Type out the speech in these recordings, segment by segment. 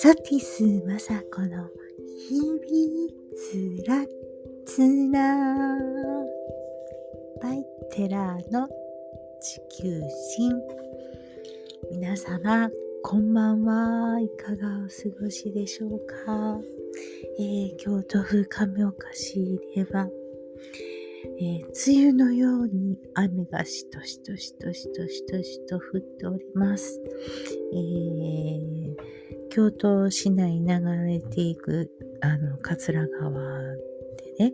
ソティスマサコの日々つらつら。バイテラーの地球人。皆様こんばんはいかがお過ごしでしょうか、えー、京都府亀岡市ではえー、梅雨のように雨がしとしとしとしとしとしと降っております。えー、京都市内流れていく、あの、桂川でね、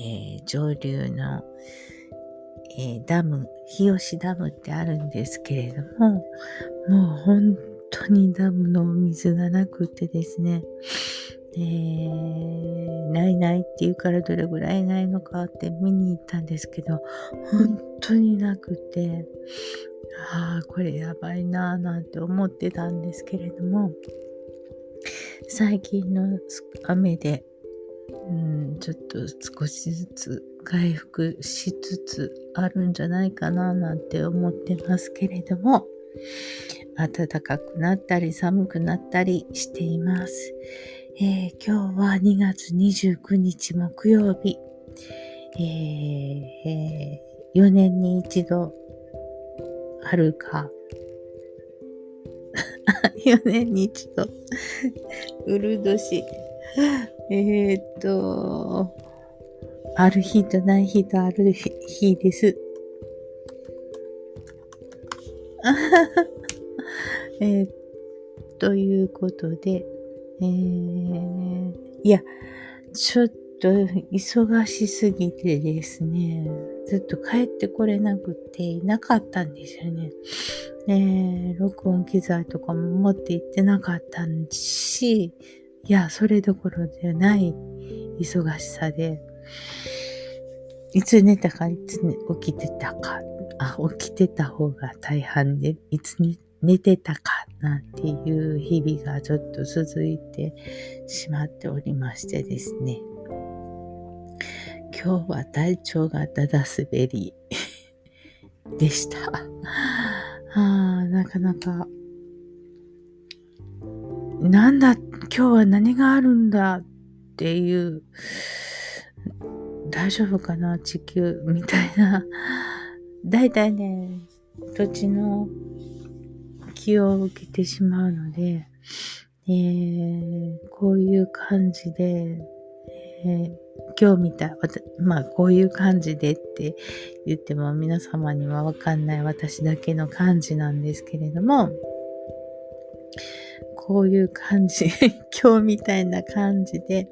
えー、上流の、えー、ダム、日吉ダムってあるんですけれども、もう本当にダムの水がなくてですね、えー、ないないって言うからどれぐらいないのかって見に行ったんですけど、本当になくて、ああ、これやばいなぁなんて思ってたんですけれども、最近の雨で、うん、ちょっと少しずつ回復しつつあるんじゃないかななんて思ってますけれども、暖かくなったり寒くなったりしています。えー、今日は2月29日木曜日、えーえー、4年に一度あるか、4年に一度、うる年、えー、っと、ある日とない日とある日です。えー、ということで、えー、いや、ちょっとと忙しすぎてですね、ずっと帰ってこれなくていなかったんですよね。えー、録音機材とかも持って行ってなかったし、いや、それどころではない忙しさで、いつ寝たか、いつ、起きてたか、あ、起きてた方が大半で、いつ寝寝てたかなんていう日々がちょっと続いてしまっておりましてですね。今日は体調がだだ滑り でした。あなかなか、なんだ、今日は何があるんだっていう、大丈夫かな地球みたいな。だいたいね、土地の気を受けてしまうので、えー、こういう感じで、えー、今日見た、まあこういう感じでって言っても皆様にはわかんない私だけの感じなんですけれども、こういう感じ、今日みたいな感じで、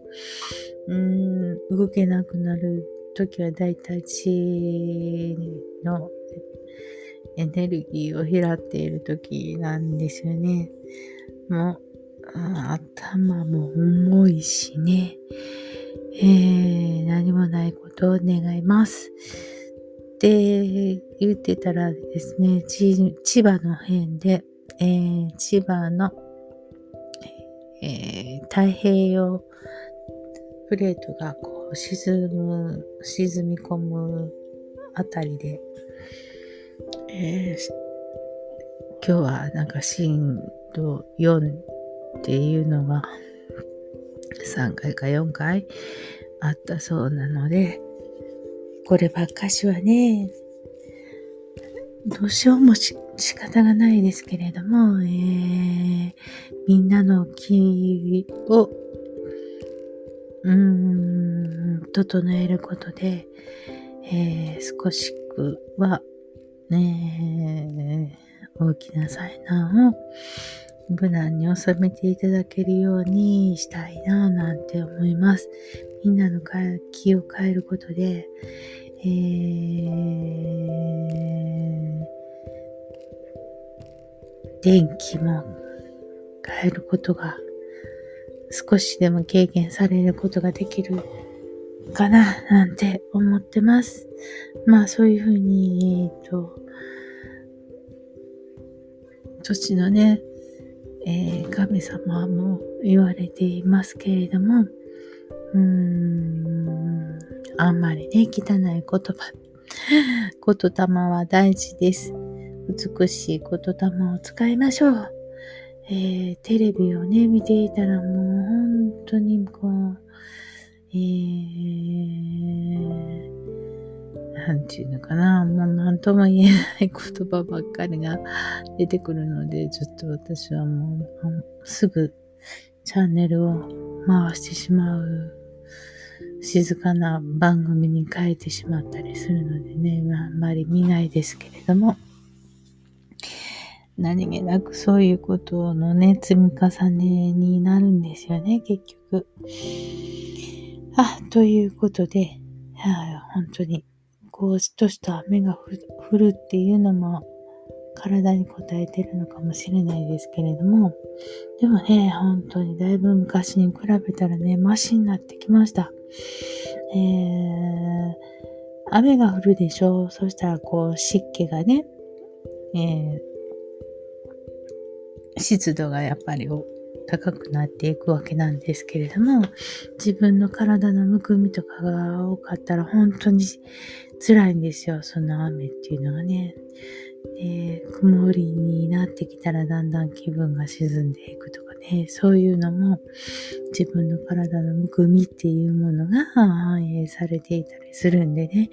うーん、動けなくなる時はだいたい血のエネルギーを拾っている時なんですよね。もう、頭も重いしね。えー、何もないことを願います。って言ってたらですね、千葉の辺で、えー、千葉の、えー、太平洋プレートがこう沈む、沈み込むあたりで、えー、今日はなんか震度4っていうのが3回か4回あったそうなので、こればっかしはね、どうしようもし仕方がないですけれども、えー、みんなの気を、うーん、整えることで、えー、少しくはね大きな災難を無難に収めていただけるようにしたいななんて思います。みんなの気を変えることで、えー、電気も変えることが少しでも軽減されることができるかななんて思ってます。まあそういうふうに、えっ、ー、と、土地のね、えー、神様も言われていますけれども、うーん、あんまりね、汚い言葉、言霊は大事です。美しい言霊を使いましょう。えー、テレビをね、見ていたらもう本当にこう、えー、なんていうのかな、もう何とも言えない言葉ばっかりが出てくるので、ちょっと私はもう、すぐチャンネルを回してしまう、静かな番組に変えてしまったりするのでね、あ、んまり見ないですけれども、何気なくそういうことのね、積み重ねになるんですよね、結局。あ、ということで、はあ、本当に、こうしとした雨が降るっていうのも、体に応えてるのかもしれないですけれども、でもね、本当にだいぶ昔に比べたらね、マシになってきました。えー、雨が降るでしょう。そしたらこう湿気がね、えー、湿度がやっぱり高くなっていくわけなんですけれども、自分の体のむくみとかが多かったら本当に辛いんですよ、その雨っていうのがね。で、曇りになってきたらだんだん気分が沈んでいくとかね、そういうのも自分の体のむくみっていうものが反映されていたりするんでね、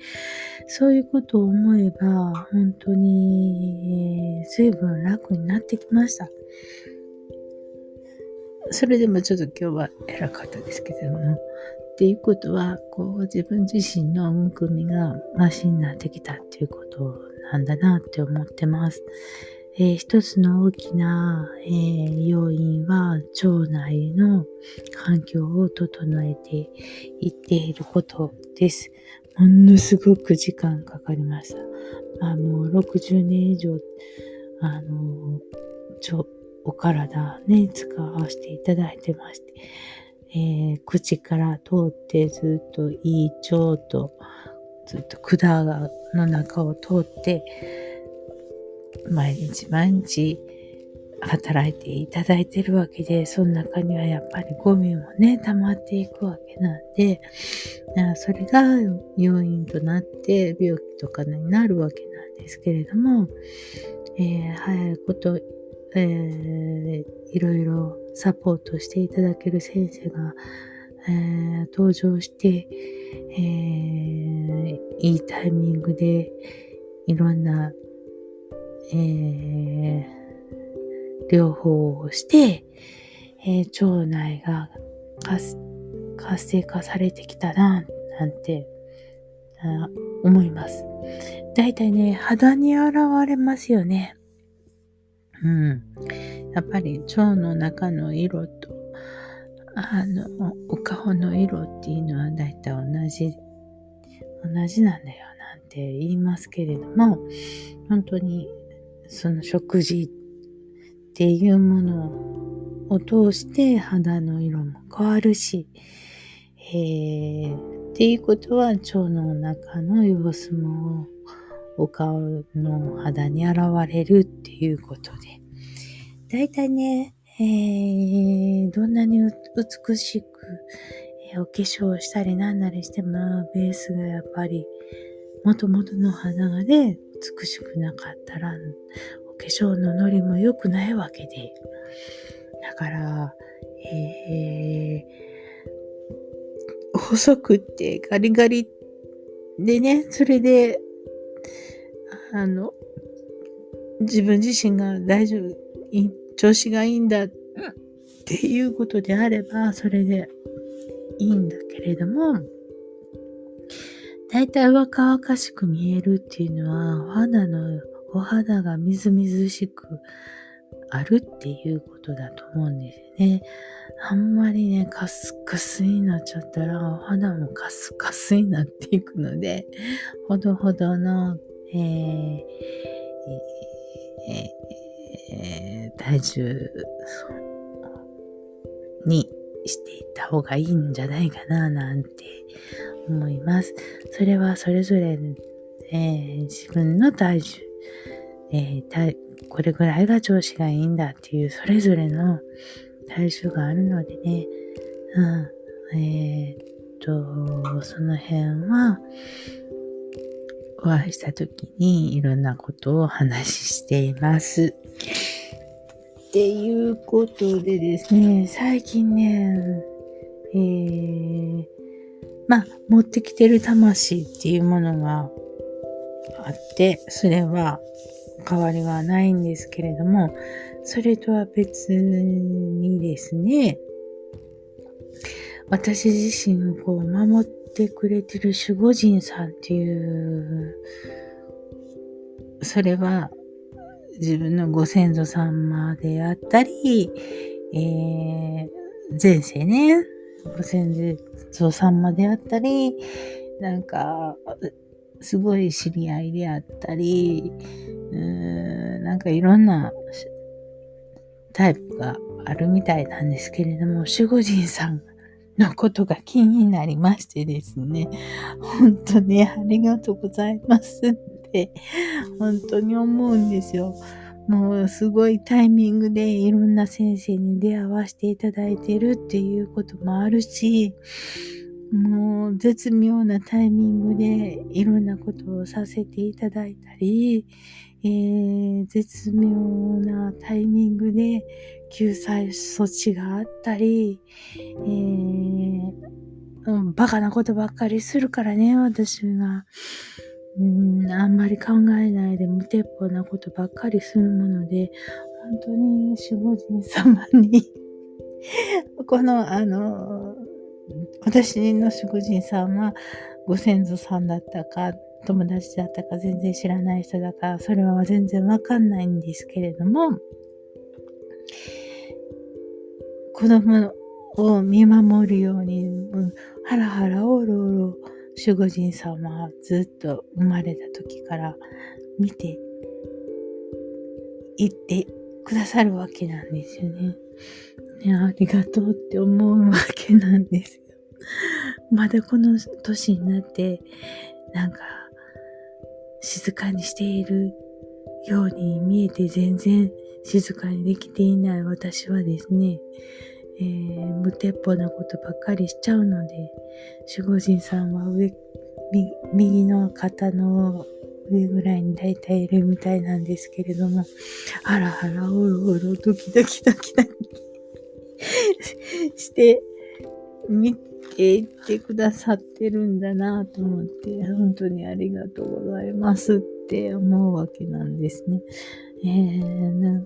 そういうことを思えば本当にえー随分楽になってきました。それでもちょっと今日は偉かったですけども、っていうことは、こう自分自身のむくみがマシになってきたっていうことなんだなって思ってます。えー、一つの大きな、えー、要因は腸内の環境を整えていっていることです。ものすごく時間かかりました。まあもう60年以上、あの、お体ね、使わせていただいてまして、えー、口から通ってずっと胃腸とずっと管の中を通って、毎日毎日働いていただいてるわけで、その中にはやっぱりゴミもね、溜まっていくわけなんで、それが要因となって病気とかになるわけなんですけれども、えー、早いこと、えー、いろいろサポートしていただける先生が、えー、登場して、えー、いいタイミングでいろんな、えー、療法をして、えー、腸内が活性化されてきたな、なんて思います。だいたいね、肌に現れますよね。うん。やっぱり腸の中の色とあの、お顔の色っていうのはだいたい同じ、同じなんだよなんて言いますけれども、本当にその食事っていうものを通して肌の色も変わるし、えー、っていうことは腸の中の様子もお顔の肌に現れるっていうことで、だいたいね、えー、どんなに美しく、えー、お化粧したりなんなりしても、ベースがやっぱり、元々の肌がね、美しくなかったら、お化粧のノリも良くないわけで。だから、えー、細くってガリガリでね、それで、あの、自分自身が大丈夫、調子がいいんだっていうことであれば、それでいいんだけれども、大体若々しく見えるっていうのは、お肌の、お肌がみずみずしくあるっていうことだと思うんですね。あんまりね、カスカスになっちゃったら、お肌もカスカスになっていくので、ほどほどの、えーえーえ、体重にしていった方がいいんじゃないかななんて思います。それはそれぞれ、えー、自分の体重、えー、これぐらいが調子がいいんだっていうそれぞれの体重があるのでね、うん、えー、っと、その辺は、お会いした時にいろんなことをお話ししています。っていうことでですね、最近ね、えー、まあ、持ってきてる魂っていうものがあって、それは変わりがないんですけれども、それとは別にですね、私自身をこう守ってくれてる守護神さんっていう、それは自分のご先祖様であったり、えー、前世ね、ご先祖様であったり、なんか、すごい知り合いであったり、うーんなんかいろんなタイプがあるみたいなんですけれども、守護神さんのことが気になりましてですね、本当にありがとうございますって、本当に思うんですよ。もうすごいタイミングでいろんな先生に出会わせていただいてるっていうこともあるし、もう絶妙なタイミングでいろんなことをさせていただいたり、えー、絶妙なタイミングで救済措置があったり、えーうん、バカなことばっかりするからね、私が。うん、あんまり考えないで無鉄砲なことばっかりするもので、本当に守護神様に この、あの、私の守護神さんはご先祖さんだったか、友達だったか全然知らない人だから、それは全然わかんないんですけれども、子供を見守るように、うん、ハラハラオロオロ守護神様はずっと生まれた時から見ていってくださるわけなんですよね。ねありがとうって思うわけなんですよ。まだこの年になって、なんか、静かにしているように見えて全然静かにできていない私はですね、えー、無鉄砲なことばっかりしちゃうので、守護神さんは上、右の肩の上ぐらいに大体いるみたいなんですけれども、あらあら、おろおろ、ドキドキドキドキして、見ていってくださってるんだなと思って、本当にありがとうございますって思うわけなんですね。えー、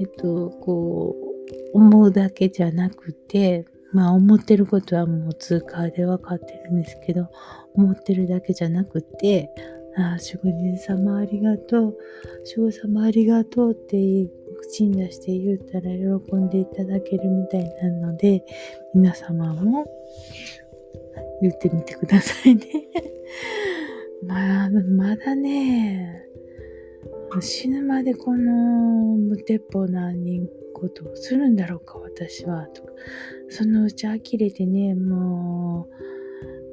えっと、こう、思うだけじゃなくて、まあ思ってることはもう通過で分かってるんですけど、思ってるだけじゃなくて、ああ、守護神様ありがとう、守護様ありがとうって口に出して言ったら喜んでいただけるみたいなので、皆様も言ってみてくださいね。まあ、まだね、死ぬまでこの無鉄砲な人ことをするんだろうか、私は。とか、そのうち呆れてね、も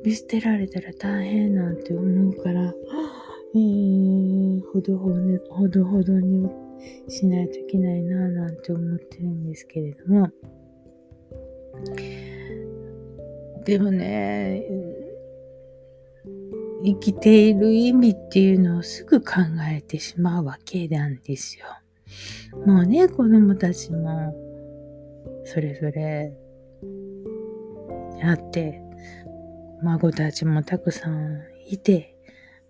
う、見捨てられたら大変なんて思うから、えー、ほどほどほどほどにしないといけないななんて思ってるんですけれども、でもね、生きている意味っていうのをすぐ考えてしまうわけなんですよ。もうね、子供たちも、それぞれ、あって、孫たちもたくさんいて、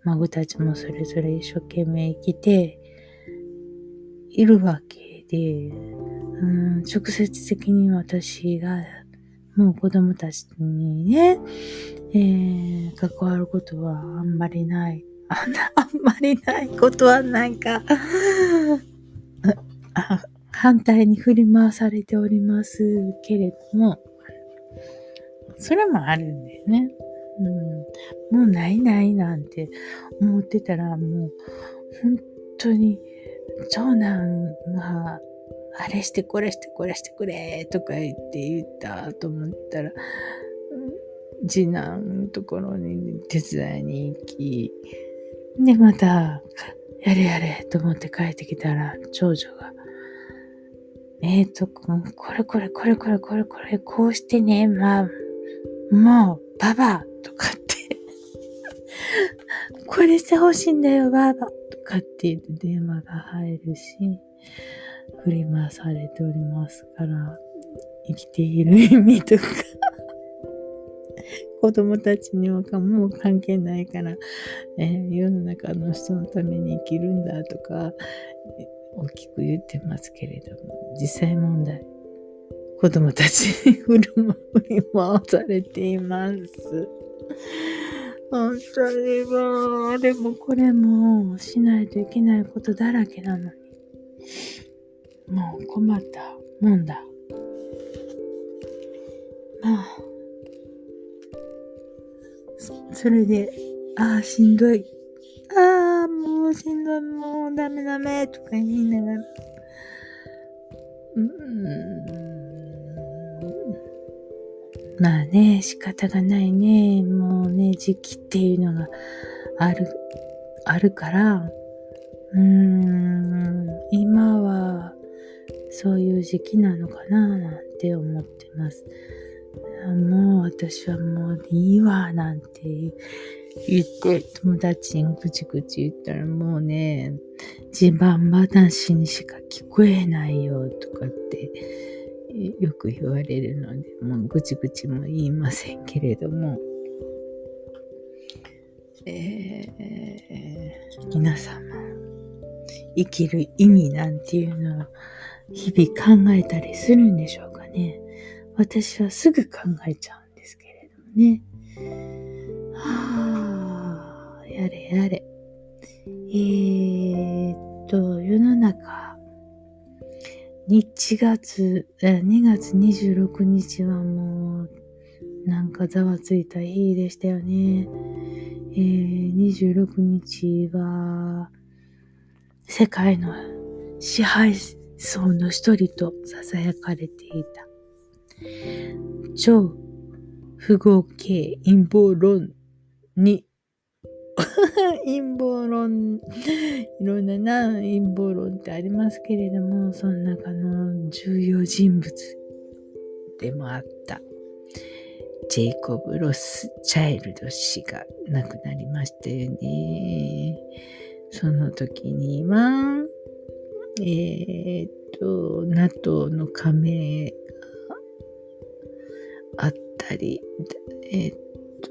孫たちもそれぞれ一生懸命生きているわけで、うん、直接的に私がもう子供たちにね、えー、関わることはあんまりない。あんまりないことはないか。反対に振り回されておりますけれども、それもあるんだよね。うん、もうないないなんて思ってたらもう本当に長男があれしてこれしてこれしてくれとか言って言ったと思ったら次男のところに手伝いに行きでまたやれやれと思って帰ってきたら長女がえっ、ー、と、これこれこれこれこれこれ、こうしてね、まあ、もう、ババとかって これしてほしいんだよ、ババとかって言って電話が入るし、振り回されておりますから、生きている意味とか、子供たちにはもう関係ないから、えー世の中の人のために生きるんだとか、大きく言ってますけれども、実際問題、子供たちに振る舞い回されています。本当にもう、でもこれもしないといけないことだらけなのに。もう困ったもんだ。まあ、そそれで、ああ、しんどい。ああ、もうしんどい、もうダメダメ、とか言いながら。うん。まあね、仕方がないね。もうね、時期っていうのがある、あるから、うーん、今はそういう時期なのかななんて思ってます。もう私はもういいわなんて言って友達にぐちぐち言ったらもうね、自慢話にしか聞こえないよとかってよく言われるので、もうぐちぐちも言いませんけれども、えー皆様、生きる意味なんていうのを日々考えたりするんでしょうかね。私はすぐ考えちゃうんですけれどもね。やれやれ。えー、っと、世の中、1月、え2月26日はもう、なんかざわついた日でしたよね。えー、26日は、世界の支配層の一人と囁かれていた。超不合形陰謀論に 陰謀論、いろんなな陰謀論ってありますけれども、その中の重要人物でもあった、ジェイコブ・ロスチャイルド氏が亡くなりましたよね。その時には、えーっと、NATO の加盟があったり、えーっ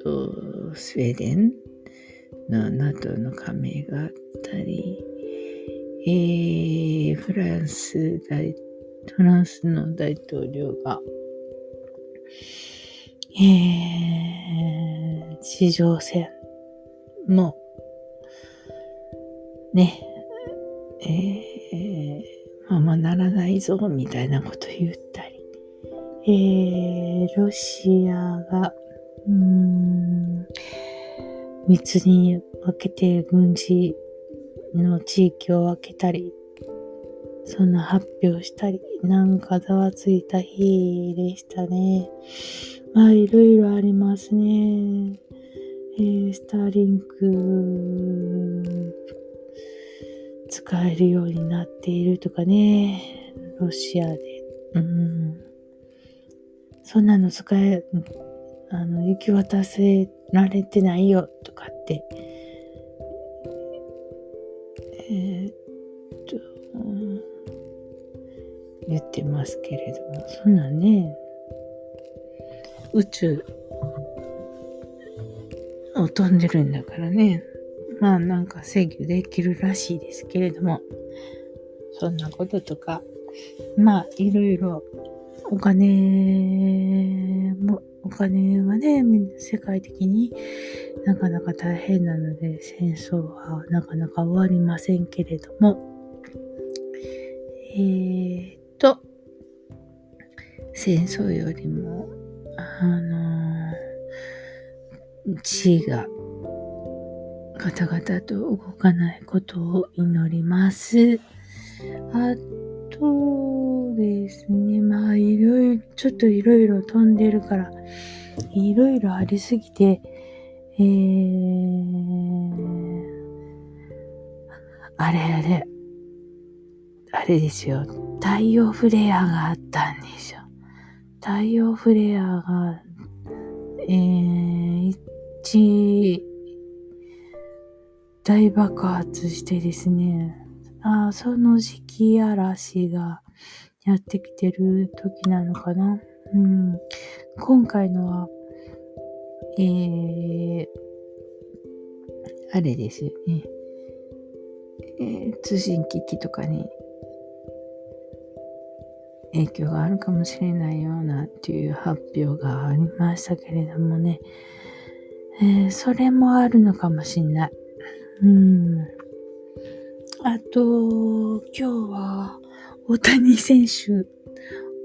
と、スウェーデンの NATO の加盟があったり、えー、フランス大、フランスの大統領が、えー、地上戦も、ね、えー、ままならないぞ、みたいなこと言ったり、えー、ロシアが、うーん、三つに分けて軍事の地域を分けたり、そんな発表したり、なんかざわついた日でしたね。まあ、いろいろありますね。えー、スターリンク使えるようになっているとかね。ロシアで。うん。そんなの使え、あの、行き渡せられてないよとかって、えーっと、言ってますけれども、そんなね、宇宙を飛んでるんだからね、まあなんか制御できるらしいですけれども、そんなこととか、まあいろいろお金も、お金がね、世界的になかなか大変なので、戦争はなかなか終わりませんけれども、えーっと、戦争よりも、あのー、地位がガタガタと動かないことを祈ります。あとですね、まあいろいろ、ちょっといろいろ飛んでるから、いろいろありすぎて、えー、あれあれ、あれですよ、太陽フレアがあったんですよ。太陽フレアが、えー、一、大爆発してですね、あその時期嵐がやってきてる時なのかな？うん、今回のは、えー、あれですよね。えー、通信機器とかに影響があるかもしれないようなっていう発表がありましたけれどもね、えー、それもあるのかもしれない。うん。あと、今日は大谷選手、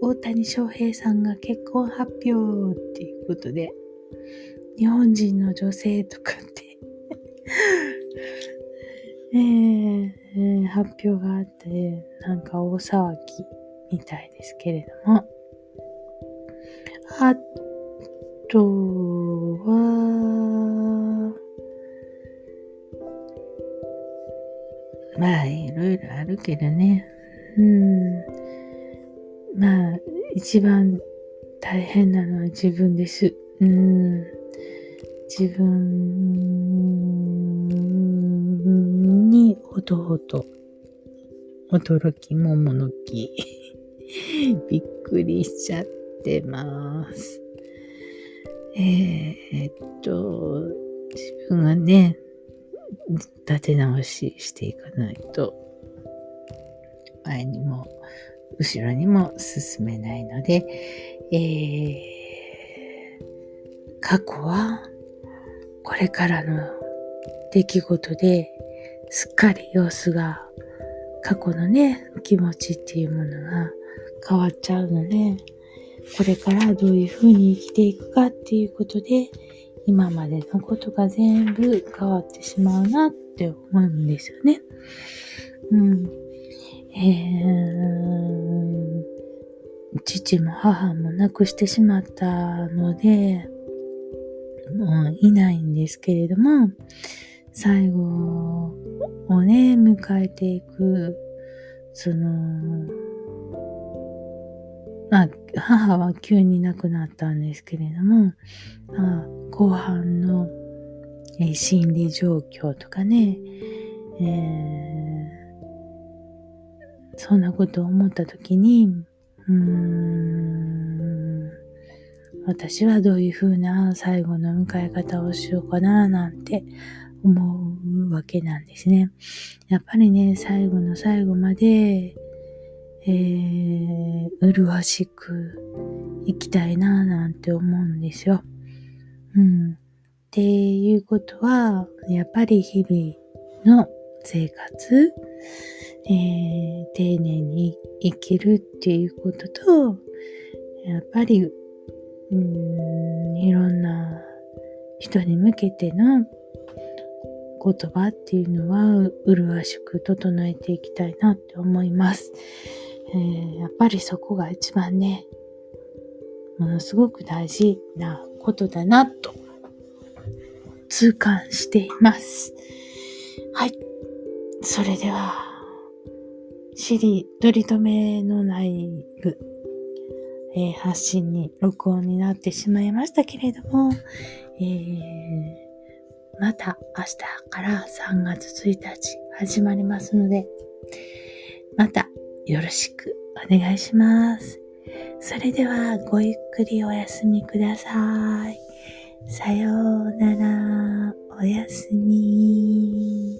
大谷翔平さんが結婚発表っていうことで、日本人の女性とかって えー、えー、発表があって、なんか大騒ぎみたいですけれども、あとは、まあ、いろいろあるけどね。うん。まあ、一番大変なのは自分です。うん。自分にほどほど驚きもものき。びっくりしちゃってます。えー、っと、自分がね、立て直ししていかないと、前にも後ろにも進めないので、えー、過去はこれからの出来事ですっかり様子が過去のね、気持ちっていうものが変わっちゃうので、これからどういうふうに生きていくかっていうことで、今までのことが全部変わってしまうなって思うんですよね。うん。えー、父も母も亡くしてしまったので、もういないんですけれども、最後をね、迎えていく、その、まあ、母は急に亡くなったんですけれども、まあ、後半の、えー、心理状況とかね、えー、そんなことを思ったときに、うーん、私はどういうふうな最後の迎え方をしようかな、なんて思うわけなんですね。やっぱりね、最後の最後まで、えー、麗しく生きたいななんて思うんですよ。うん。っていうことは、やっぱり日々の生活、えー、丁寧に生きるっていうことと、やっぱり、うん、いろんな人に向けての言葉っていうのは、麗しく整えていきたいなって思います。えー、やっぱりそこが一番ね、ものすごく大事なことだなと痛感しています。はい。それでは、シリ、取り留めのない部、えー、発信に録音になってしまいましたけれども、えー、また明日から3月1日始まりますので、またよろしくお願いします。それではごゆっくりお休みください。さようなら、おやすみ。